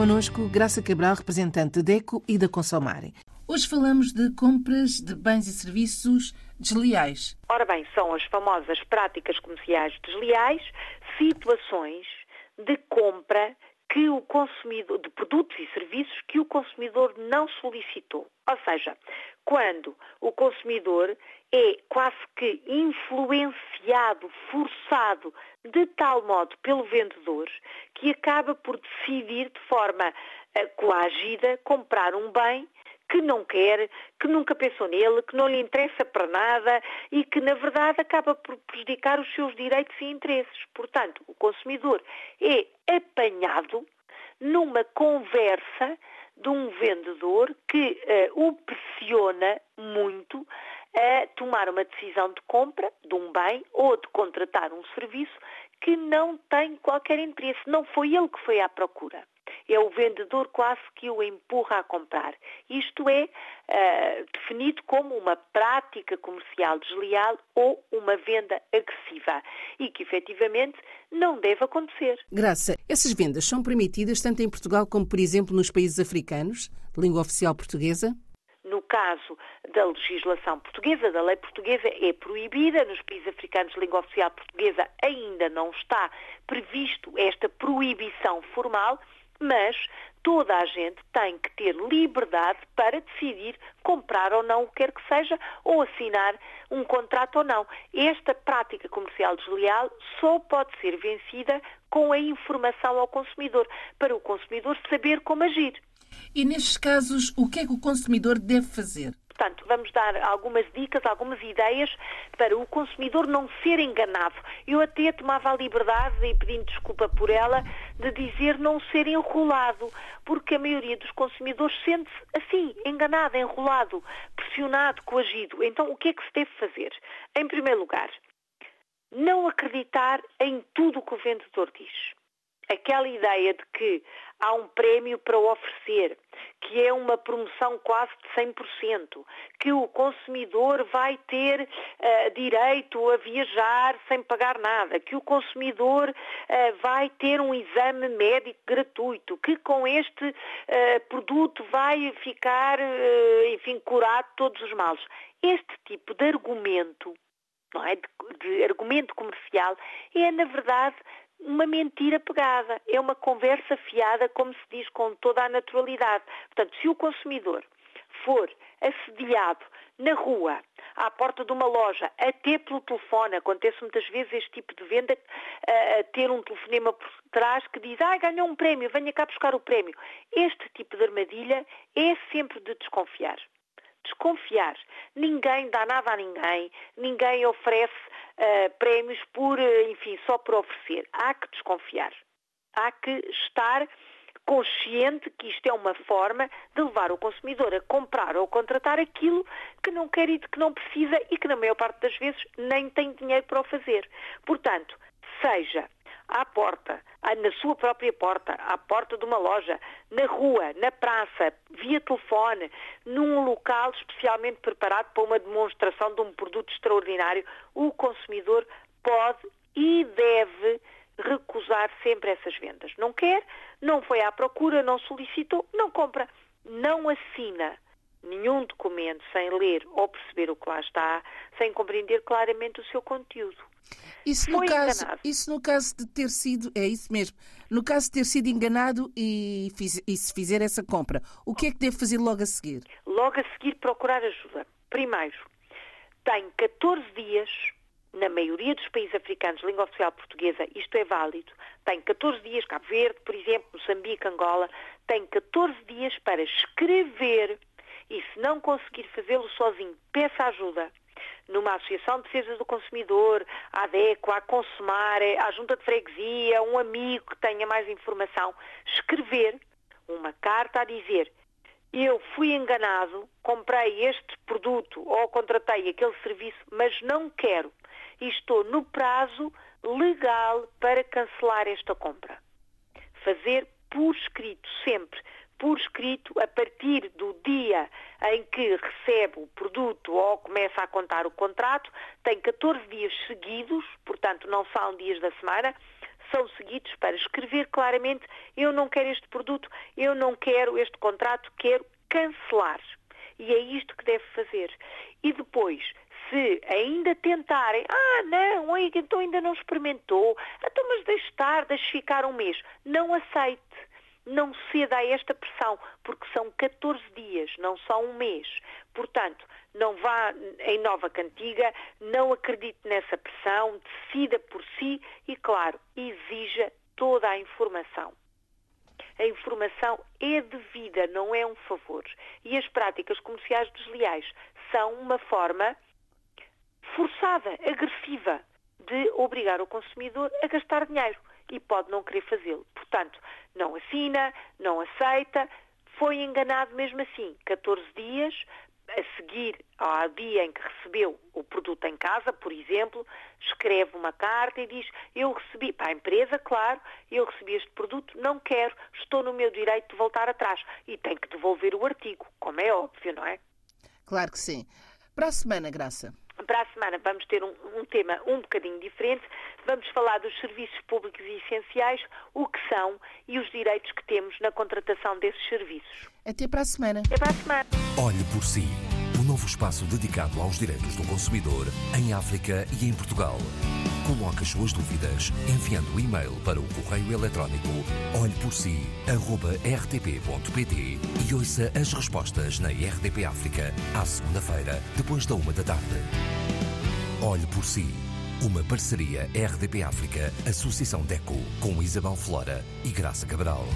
Conosco, Graça Cabral, representante da DECO e da Consomare. Hoje falamos de compras de bens e serviços desleais. Ora bem, são as famosas práticas comerciais desleais, situações de compra que o consumidor, de produtos e serviços consumidor não solicitou. Ou seja, quando o consumidor é quase que influenciado, forçado de tal modo pelo vendedor que acaba por decidir de forma uh, coagida comprar um bem que não quer, que nunca pensou nele, que não lhe interessa para nada e que, na verdade, acaba por prejudicar os seus direitos e interesses. Portanto, o consumidor é apanhado numa conversa de um vendedor que uh, o pressiona muito a tomar uma decisão de compra de um bem ou de contratar um serviço que não tem qualquer interesse. Não foi ele que foi à procura. É o vendedor quase que o empurra a comprar. Isto é uh, definido como uma prática comercial desleal ou uma venda agressiva e que efetivamente não deve acontecer. Graça, essas vendas são permitidas tanto em Portugal como, por exemplo, nos países africanos, de língua oficial portuguesa? No caso da legislação portuguesa, da lei portuguesa, é proibida. Nos países africanos língua oficial portuguesa ainda não está previsto esta proibição formal, mas toda a gente tem que ter liberdade para decidir comprar ou não o que quer que seja ou assinar um contrato ou não. Esta prática comercial desleal só pode ser vencida com a informação ao consumidor, para o consumidor saber como agir. E nestes casos, o que é que o consumidor deve fazer? Portanto, vamos dar algumas dicas, algumas ideias para o consumidor não ser enganado. Eu até tomava a liberdade, e pedindo desculpa por ela, de dizer não ser enrolado, porque a maioria dos consumidores sente-se assim, enganado, enrolado, pressionado, coagido. Então, o que é que se deve fazer? Em primeiro lugar, não acreditar em tudo o que o vendedor diz aquela ideia de que há um prémio para oferecer, que é uma promoção quase de 100%, que o consumidor vai ter uh, direito a viajar sem pagar nada, que o consumidor uh, vai ter um exame médico gratuito, que com este uh, produto vai ficar, enfim, curado todos os males. Este tipo de argumento não é? De, de, argumento comercial é, na verdade, uma mentira pegada, é uma conversa fiada, como se diz com toda a naturalidade. Portanto, se o consumidor for assediado na rua, à porta de uma loja, até pelo telefone, acontece muitas vezes este tipo de venda, uh, ter um telefonema por trás que diz, ah, ganhou um prémio, venha cá buscar o prémio. Este tipo de armadilha é sempre de desconfiar. Desconfiar. Ninguém dá nada a ninguém, ninguém oferece uh, prémios por, uh, enfim, só por oferecer. Há que desconfiar. Há que estar consciente que isto é uma forma de levar o consumidor a comprar ou contratar aquilo que não quer e que não precisa e que na maior parte das vezes nem tem dinheiro para o fazer. Portanto, seja à porta, na sua própria porta, à porta de uma loja, na rua, na praça, via telefone, num local especialmente preparado para uma demonstração de um produto extraordinário, o consumidor pode e deve recusar sempre essas vendas. Não quer, não foi à procura, não solicitou, não compra, não assina nenhum documento sem ler ou perceber o que lá está, sem compreender claramente o seu conteúdo. Isso no, caso, isso no caso de ter sido, é isso mesmo, no caso de ter sido enganado e, fiz, e se fizer essa compra, o que é que deve fazer logo a seguir? Logo a seguir procurar ajuda. Primeiro, tem 14 dias, na maioria dos países africanos língua oficial portuguesa, isto é válido, tem 14 dias, Cabo Verde, por exemplo, Moçambique, Angola, tem 14 dias para escrever e se não conseguir fazê-lo sozinho, peça ajuda numa Associação de Defesa do Consumidor, à ADECO, à Consumar, à Junta de Freguesia, um amigo que tenha mais informação, escrever uma carta a dizer eu fui enganado, comprei este produto ou contratei aquele serviço, mas não quero e estou no prazo legal para cancelar esta compra. Fazer por escrito, sempre por escrito a partir do dia em que recebe o produto ou começa a contar o contrato, tem 14 dias seguidos, portanto não são dias da semana, são seguidos para escrever claramente eu não quero este produto, eu não quero este contrato, quero cancelar. E é isto que deve fazer. E depois, se ainda tentarem, ah, não, então ainda não experimentou, então mas deixe estar, deixe ficar um mês. Não aceite. Não ceda a esta pressão, porque são 14 dias, não só um mês. Portanto, não vá em nova cantiga, não acredite nessa pressão, decida por si e, claro, exija toda a informação. A informação é devida, não é um favor. E as práticas comerciais desleais são uma forma forçada, agressiva, de obrigar o consumidor a gastar dinheiro e pode não querer fazê-lo. Portanto, não assina, não aceita, foi enganado mesmo assim. 14 dias, a seguir ao dia em que recebeu o produto em casa, por exemplo, escreve uma carta e diz: Eu recebi, para a empresa, claro, eu recebi este produto, não quero, estou no meu direito de voltar atrás. E tem que devolver o artigo, como é óbvio, não é? Claro que sim. Para a semana, Graça. Para a semana vamos ter um, um, tema um bocadinho diferente. Vamos falar dos serviços públicos e essenciais, o que são e os direitos que temos na contratação desses serviços. Até para a semana. Até para a semana. Olhe por si. O um novo espaço dedicado aos direitos do consumidor em África e em Portugal. Coloque as suas dúvidas enviando o um e-mail para o correio eletrónico olheporsi.rtp.pt e ouça as respostas na RDP África à segunda-feira, depois da uma da tarde. Olhe por si. Uma parceria RDP África, Associação DECO, com Isabel Flora e Graça Cabral.